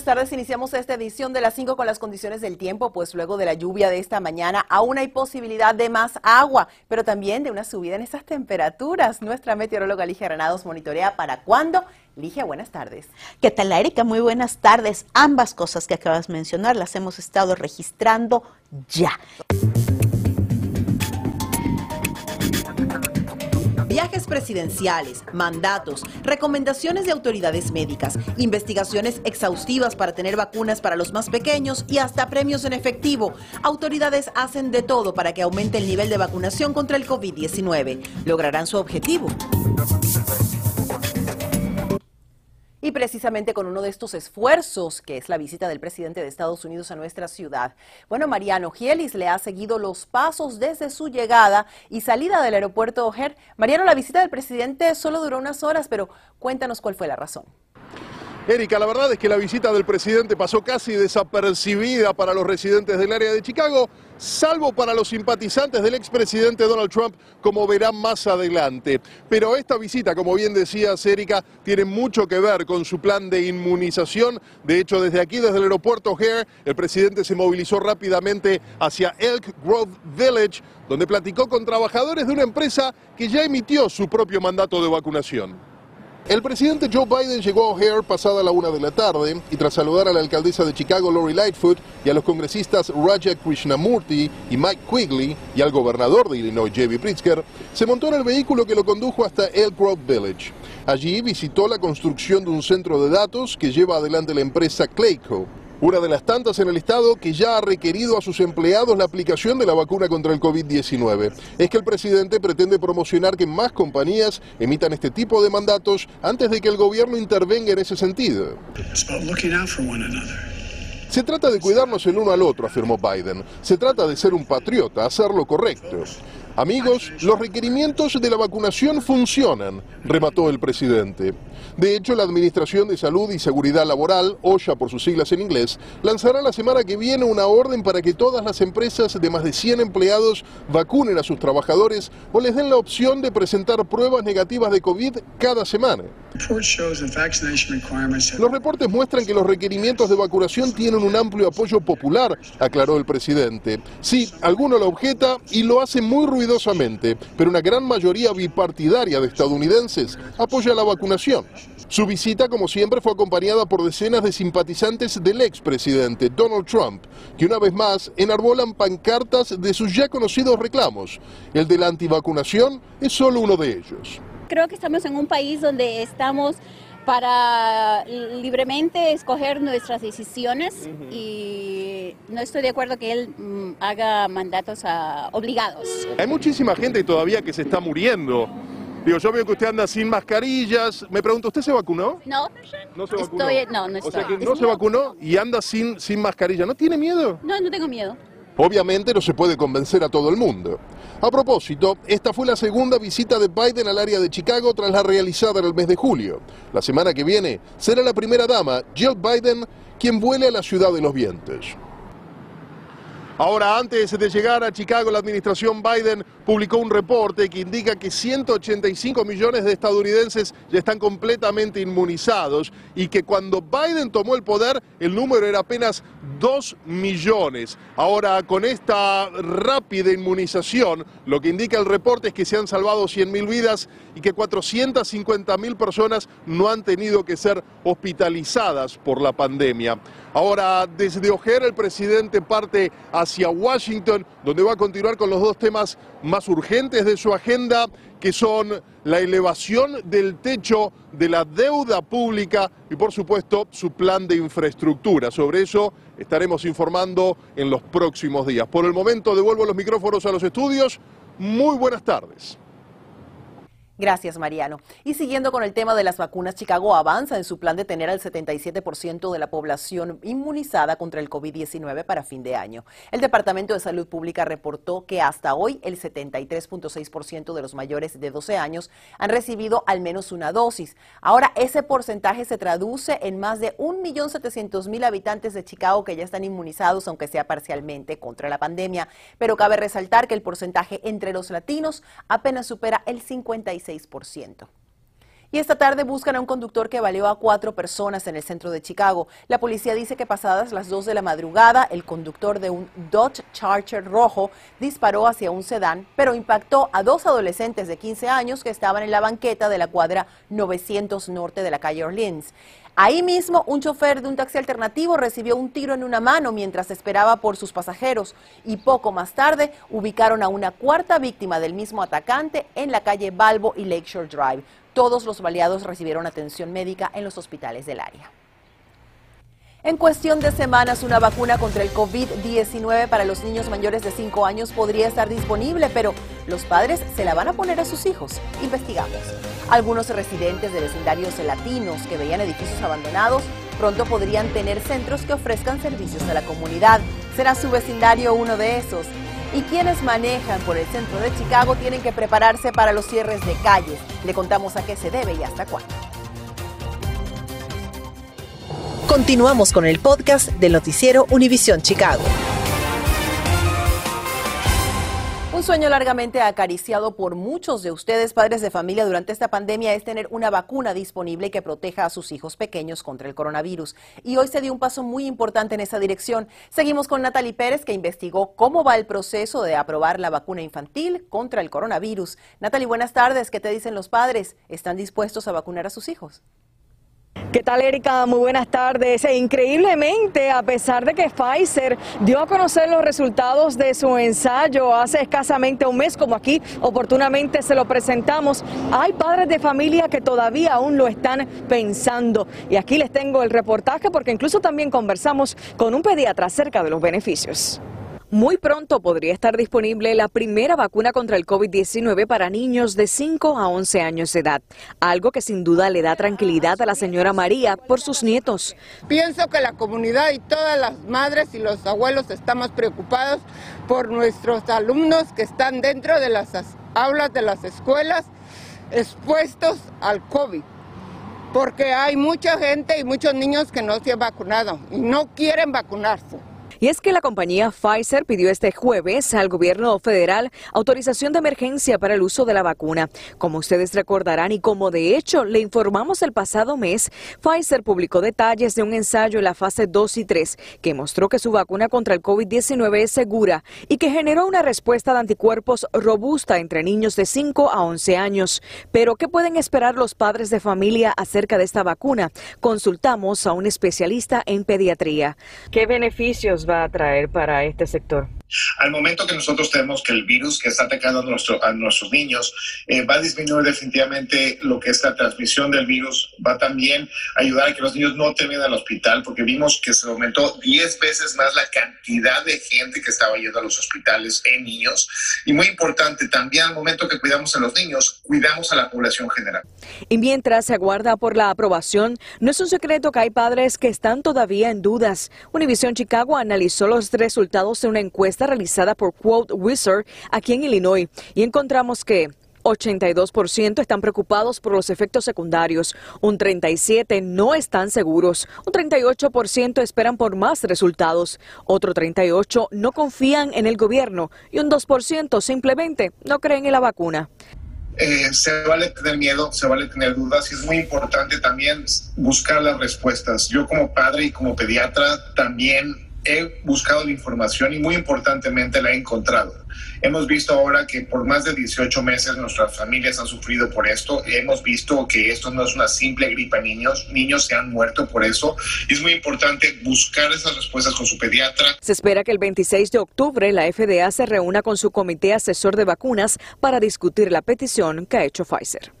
Buenas tardes. Iniciamos esta edición de las 5 con las condiciones del tiempo, pues luego de la lluvia de esta mañana aún hay posibilidad de más agua, pero también de una subida en esas temperaturas. Nuestra meteoróloga Ligia Granados monitorea para cuándo. Ligia, buenas tardes. ¿Qué tal, Erika? Muy buenas tardes. Ambas cosas que acabas de mencionar las hemos estado registrando ya. Presidenciales, mandatos, recomendaciones de autoridades médicas, investigaciones exhaustivas para tener vacunas para los más pequeños y hasta premios en efectivo. Autoridades hacen de todo para que aumente el nivel de vacunación contra el COVID-19. ¿Lograrán su objetivo? Precisamente con uno de estos esfuerzos, que es la visita del presidente de Estados Unidos a nuestra ciudad. Bueno, Mariano Gielis le ha seguido los pasos desde su llegada y salida del aeropuerto O'Hare. Mariano, la visita del presidente solo duró unas horas, pero cuéntanos cuál fue la razón. Erika, la verdad es que la visita del presidente pasó casi desapercibida para los residentes del área de Chicago, salvo para los simpatizantes del expresidente Donald Trump, como verán más adelante. Pero esta visita, como bien decía Erika, tiene mucho que ver con su plan de inmunización. De hecho, desde aquí, desde el aeropuerto Hare, el presidente se movilizó rápidamente hacia Elk Grove Village, donde platicó con trabajadores de una empresa que ya emitió su propio mandato de vacunación. El presidente Joe Biden llegó a O'Hare pasada la una de la tarde y tras saludar a la alcaldesa de Chicago, Lori Lightfoot, y a los congresistas Raja Krishnamurti y Mike Quigley y al gobernador de Illinois, J.B. Pritzker, se montó en el vehículo que lo condujo hasta Elk Grove Village. Allí visitó la construcción de un centro de datos que lleva adelante la empresa Clayco una de las tantas en el Estado que ya ha requerido a sus empleados la aplicación de la vacuna contra el COVID-19. Es que el presidente pretende promocionar que más compañías emitan este tipo de mandatos antes de que el gobierno intervenga en ese sentido. Se trata de cuidarnos el uno al otro, afirmó Biden. Se trata de ser un patriota, hacer lo correcto. Amigos, los requerimientos de la vacunación funcionan, remató el presidente. De hecho, la Administración de Salud y Seguridad Laboral, OSHA por sus siglas en inglés, lanzará la semana que viene una orden para que todas las empresas de más de 100 empleados vacunen a sus trabajadores o les den la opción de presentar pruebas negativas de COVID cada semana. Los reportes muestran que los requerimientos de vacunación tienen un amplio apoyo popular, aclaró el presidente. Sí, alguno lo objeta y lo hace muy ruidosamente, pero una gran mayoría bipartidaria de estadounidenses apoya la vacunación. Su visita, como siempre, fue acompañada por decenas de simpatizantes del expresidente Donald Trump, que una vez más enarbolan pancartas de sus ya conocidos reclamos. El de la antivacunación es solo uno de ellos creo que estamos en un país donde estamos para libremente escoger nuestras decisiones y no estoy de acuerdo que él mm, haga mandatos obligados. Hay muchísima gente todavía que se está muriendo. Digo, yo veo que usted anda sin mascarillas. Me pregunto, ¿usted se vacunó? No, no se vacunó. Estoy, no, no estoy. O sea que no se vacunó y anda sin, sin mascarilla. ¿No tiene miedo? No, no tengo miedo. Obviamente no se puede convencer a todo el mundo. A propósito, esta fue la segunda visita de Biden al área de Chicago tras la realizada en el mes de julio. La semana que viene será la primera dama, Jill Biden, quien vuele a la ciudad de los vientos. Ahora, antes de llegar a Chicago, la administración Biden publicó un reporte que indica que 185 millones de estadounidenses ya están completamente inmunizados y que cuando Biden tomó el poder el número era apenas 2 millones. Ahora, con esta rápida inmunización, lo que indica el reporte es que se han salvado 100 mil vidas y que 450 mil personas no han tenido que ser hospitalizadas por la pandemia. Ahora, desde Ojera, el presidente parte hacia Washington, donde va a continuar con los dos temas más urgentes de su agenda, que son la elevación del techo de la deuda pública y, por supuesto, su plan de infraestructura. Sobre eso estaremos informando en los próximos días. Por el momento, devuelvo los micrófonos a los estudios. Muy buenas tardes. Gracias, Mariano. Y siguiendo con el tema de las vacunas, Chicago avanza en su plan de tener al 77% de la población inmunizada contra el COVID-19 para fin de año. El Departamento de Salud Pública reportó que hasta hoy el 73.6% de los mayores de 12 años han recibido al menos una dosis. Ahora, ese porcentaje se traduce en más de 1.700.000 habitantes de Chicago que ya están inmunizados, aunque sea parcialmente, contra la pandemia. Pero cabe resaltar que el porcentaje entre los latinos apenas supera el 56%. Y esta tarde buscan a un conductor que baleó a cuatro personas en el centro de Chicago. La policía dice que pasadas las dos de la madrugada, el conductor de un Dodge Charger rojo disparó hacia un sedán, pero impactó a dos adolescentes de 15 años que estaban en la banqueta de la cuadra 900 norte de la calle Orleans. Ahí mismo, un chofer de un taxi alternativo recibió un tiro en una mano mientras esperaba por sus pasajeros y poco más tarde ubicaron a una cuarta víctima del mismo atacante en la calle Balbo y Lakeshore Drive. Todos los baleados recibieron atención médica en los hospitales del área. En cuestión de semanas, una vacuna contra el COVID-19 para los niños mayores de 5 años podría estar disponible, pero los padres se la van a poner a sus hijos. Investigamos. Algunos residentes de vecindarios latinos que veían edificios abandonados pronto podrían tener centros que ofrezcan servicios a la comunidad. ¿Será su vecindario uno de esos? Y quienes manejan por el centro de Chicago tienen que prepararse para los cierres de calles. Le contamos a qué se debe y hasta cuándo. Continuamos con el podcast del noticiero Univisión Chicago. Un sueño largamente acariciado por muchos de ustedes, padres de familia, durante esta pandemia es tener una vacuna disponible que proteja a sus hijos pequeños contra el coronavirus. Y hoy se dio un paso muy importante en esa dirección. Seguimos con Natalie Pérez, que investigó cómo va el proceso de aprobar la vacuna infantil contra el coronavirus. Natalie, buenas tardes. ¿Qué te dicen los padres? ¿Están dispuestos a vacunar a sus hijos? ¿Qué tal, Erika? Muy buenas tardes. E increíblemente, a pesar de que Pfizer dio a conocer los resultados de su ensayo hace escasamente un mes, como aquí oportunamente se lo presentamos, hay padres de familia que todavía aún lo están pensando. Y aquí les tengo el reportaje porque incluso también conversamos con un pediatra acerca de los beneficios. Muy pronto podría estar disponible la primera vacuna contra el COVID-19 para niños de 5 a 11 años de edad, algo que sin duda le da tranquilidad a la señora María por sus nietos. Pienso que la comunidad y todas las madres y los abuelos estamos preocupados por nuestros alumnos que están dentro de las aulas de las escuelas expuestos al COVID porque hay mucha gente y muchos niños que no se han vacunado y no quieren vacunarse. Y es que la compañía Pfizer pidió este jueves al gobierno federal autorización de emergencia para el uso de la vacuna. Como ustedes recordarán y como de hecho le informamos el pasado mes, Pfizer publicó detalles de un ensayo en la fase 2 y 3 que mostró que su vacuna contra el COVID-19 es segura y que generó una respuesta de anticuerpos robusta entre niños de 5 a 11 años. Pero, ¿qué pueden esperar los padres de familia acerca de esta vacuna? Consultamos a un especialista en pediatría. ¿Qué beneficios va a traer para este sector? Al momento que nosotros tenemos que el virus que está atacando a, nuestro, a nuestros niños eh, va a disminuir definitivamente lo que es la transmisión del virus, va también a ayudar a que los niños no terminen al hospital, porque vimos que se aumentó 10 veces más la cantidad de gente que estaba yendo a los hospitales en niños. Y muy importante, también al momento que cuidamos a los niños, cuidamos a la población general. Y mientras se aguarda por la aprobación, no es un secreto que hay padres que están todavía en dudas. Univision Chicago analizó los resultados de una encuesta realizada por Quote Wizard aquí en Illinois. Y encontramos que 82% están preocupados por los efectos secundarios, un 37% no están seguros, un 38% esperan por más resultados, otro 38% no confían en el gobierno. Y un 2% simplemente no creen en la vacuna. Eh, se vale tener miedo, se vale tener dudas y es muy importante también buscar las respuestas. Yo como padre y como pediatra también he buscado la información y muy importantemente la he encontrado. Hemos visto ahora que por más de 18 meses nuestras familias han sufrido por esto. Hemos visto que esto no es una simple gripa niños. Niños se han muerto por eso. Es muy importante buscar esas respuestas con su pediatra. Se espera que el 26 de octubre la FDA se reúna con su comité asesor de vacunas para discutir la petición que ha hecho Pfizer.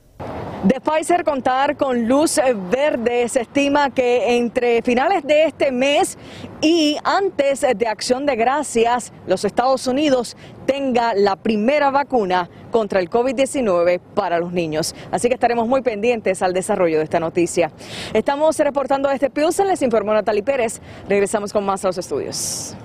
De Pfizer contar con luz verde. Se estima que entre finales de este mes y antes de Acción de Gracias, los Estados Unidos tenga la primera vacuna contra el COVID-19 para los niños. Así que estaremos muy pendientes al desarrollo de esta noticia. Estamos reportando desde Pilsen, les informó Natalie Pérez. Regresamos con más a los estudios.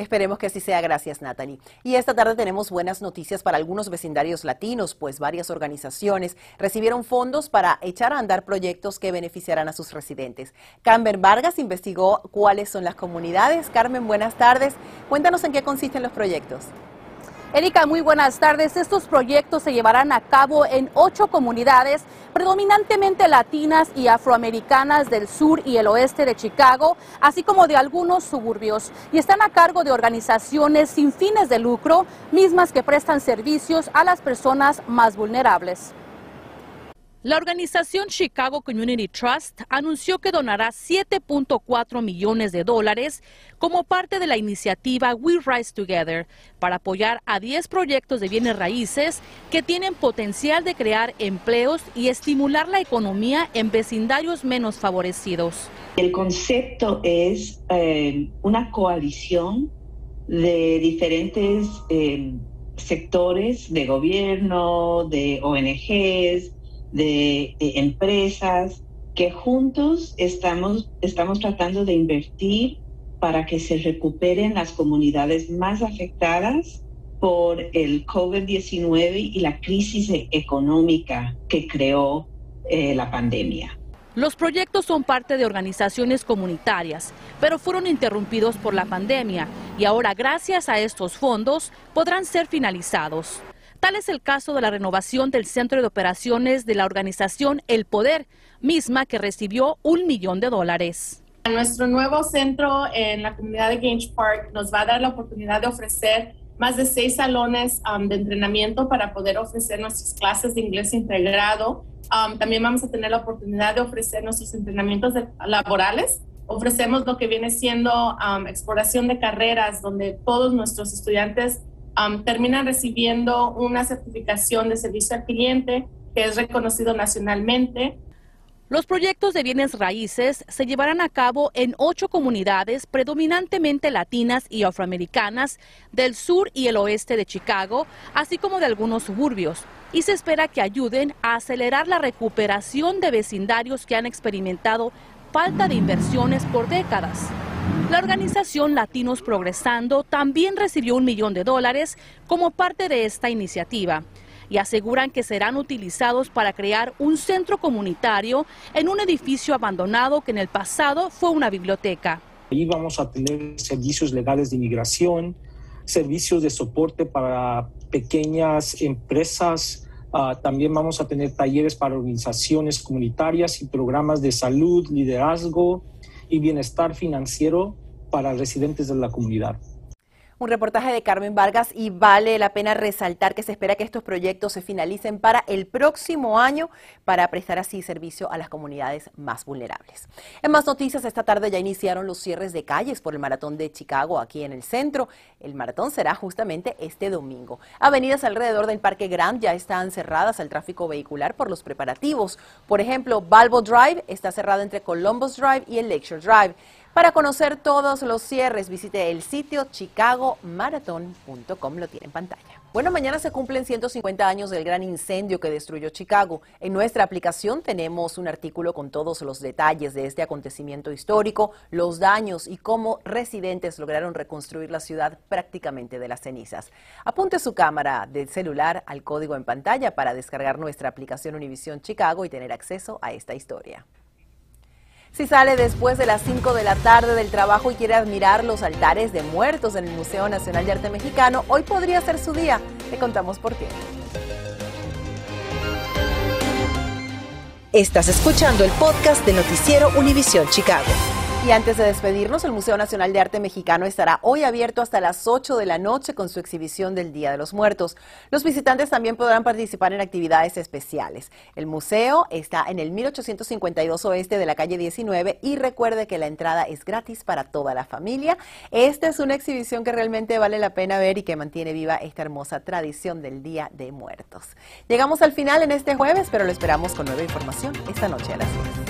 Esperemos que así sea. Gracias, Natalie. Y esta tarde tenemos buenas noticias para algunos vecindarios latinos, pues varias organizaciones recibieron fondos para echar a andar proyectos que beneficiarán a sus residentes. Carmen Vargas investigó cuáles son las comunidades. Carmen, buenas tardes. Cuéntanos en qué consisten los proyectos. Erika, muy buenas tardes. Estos proyectos se llevarán a cabo en ocho comunidades, predominantemente latinas y afroamericanas del sur y el oeste de Chicago, así como de algunos suburbios, y están a cargo de organizaciones sin fines de lucro, mismas que prestan servicios a las personas más vulnerables. La organización Chicago Community Trust anunció que donará 7.4 millones de dólares como parte de la iniciativa We Rise Together para apoyar a 10 proyectos de bienes raíces que tienen potencial de crear empleos y estimular la economía en vecindarios menos favorecidos. El concepto es eh, una coalición de diferentes eh, sectores de gobierno, de ONGs, de, empresas que juntos estamos, estamos tratando de invertir para que se recuperen las comunidades más afectadas por el COVID-19 y la crisis económica que creó eh, la pandemia. Los proyectos son parte de organizaciones comunitarias, pero fueron interrumpidos por la pandemia y ahora gracias a estos fondos podrán ser finalizados. Tal es el caso de la renovación del centro de operaciones de la organización El Poder, misma que recibió un millón de dólares. Nuestro nuevo centro en la comunidad de Grange Park nos va a dar la oportunidad de ofrecer más de seis salones um, de entrenamiento para poder ofrecer nuestras clases de inglés integrado. Um, también vamos a tener la oportunidad de ofrecer nuestros entrenamientos laborales. Ofrecemos lo que viene siendo um, exploración de carreras, donde todos nuestros estudiantes terminan recibiendo una certificación de servicio al cliente que es reconocido nacionalmente. Los proyectos de bienes raíces se llevarán a cabo en ocho comunidades predominantemente latinas y afroamericanas del sur y el oeste de Chicago, así como de algunos suburbios, y se espera que ayuden a acelerar la recuperación de vecindarios que han experimentado falta de inversiones por décadas. La organización Latinos Progresando también recibió un millón de dólares como parte de esta iniciativa y aseguran que serán utilizados para crear un centro comunitario en un edificio abandonado que en el pasado fue una biblioteca. Ahí vamos a tener servicios legales de inmigración, servicios de soporte para pequeñas empresas, ah, también vamos a tener talleres para organizaciones comunitarias y programas de salud, liderazgo, y bienestar financiero para residentes de la comunidad. Un reportaje de Carmen Vargas y vale la pena resaltar que se espera que estos proyectos se finalicen para el próximo año para prestar así servicio a las comunidades más vulnerables. En más noticias, esta tarde ya iniciaron los cierres de calles por el maratón de Chicago aquí en el centro. El maratón será justamente este domingo. Avenidas alrededor del Parque Grand ya están cerradas al tráfico vehicular por los preparativos. Por ejemplo, Balbo Drive está cerrada entre Columbus Drive y el Lakeshore Drive. Para conocer todos los cierres, visite el sitio chicagomarathon.com, lo tiene en pantalla. Bueno, mañana se cumplen 150 años del gran incendio que destruyó Chicago. En nuestra aplicación tenemos un artículo con todos los detalles de este acontecimiento histórico, los daños y cómo residentes lograron reconstruir la ciudad prácticamente de las cenizas. Apunte su cámara del celular al código en pantalla para descargar nuestra aplicación Univision Chicago y tener acceso a esta historia. Si sale después de las 5 de la tarde del trabajo y quiere admirar los altares de muertos en el Museo Nacional de Arte Mexicano, hoy podría ser su día. Le contamos por qué. Estás escuchando el podcast de Noticiero Univisión Chicago. Y antes de despedirnos, el Museo Nacional de Arte Mexicano estará hoy abierto hasta las 8 de la noche con su exhibición del Día de los Muertos. Los visitantes también podrán participar en actividades especiales. El museo está en el 1852 oeste de la calle 19 y recuerde que la entrada es gratis para toda la familia. Esta es una exhibición que realmente vale la pena ver y que mantiene viva esta hermosa tradición del Día de Muertos. Llegamos al final en este jueves, pero lo esperamos con nueva información esta noche a las 10.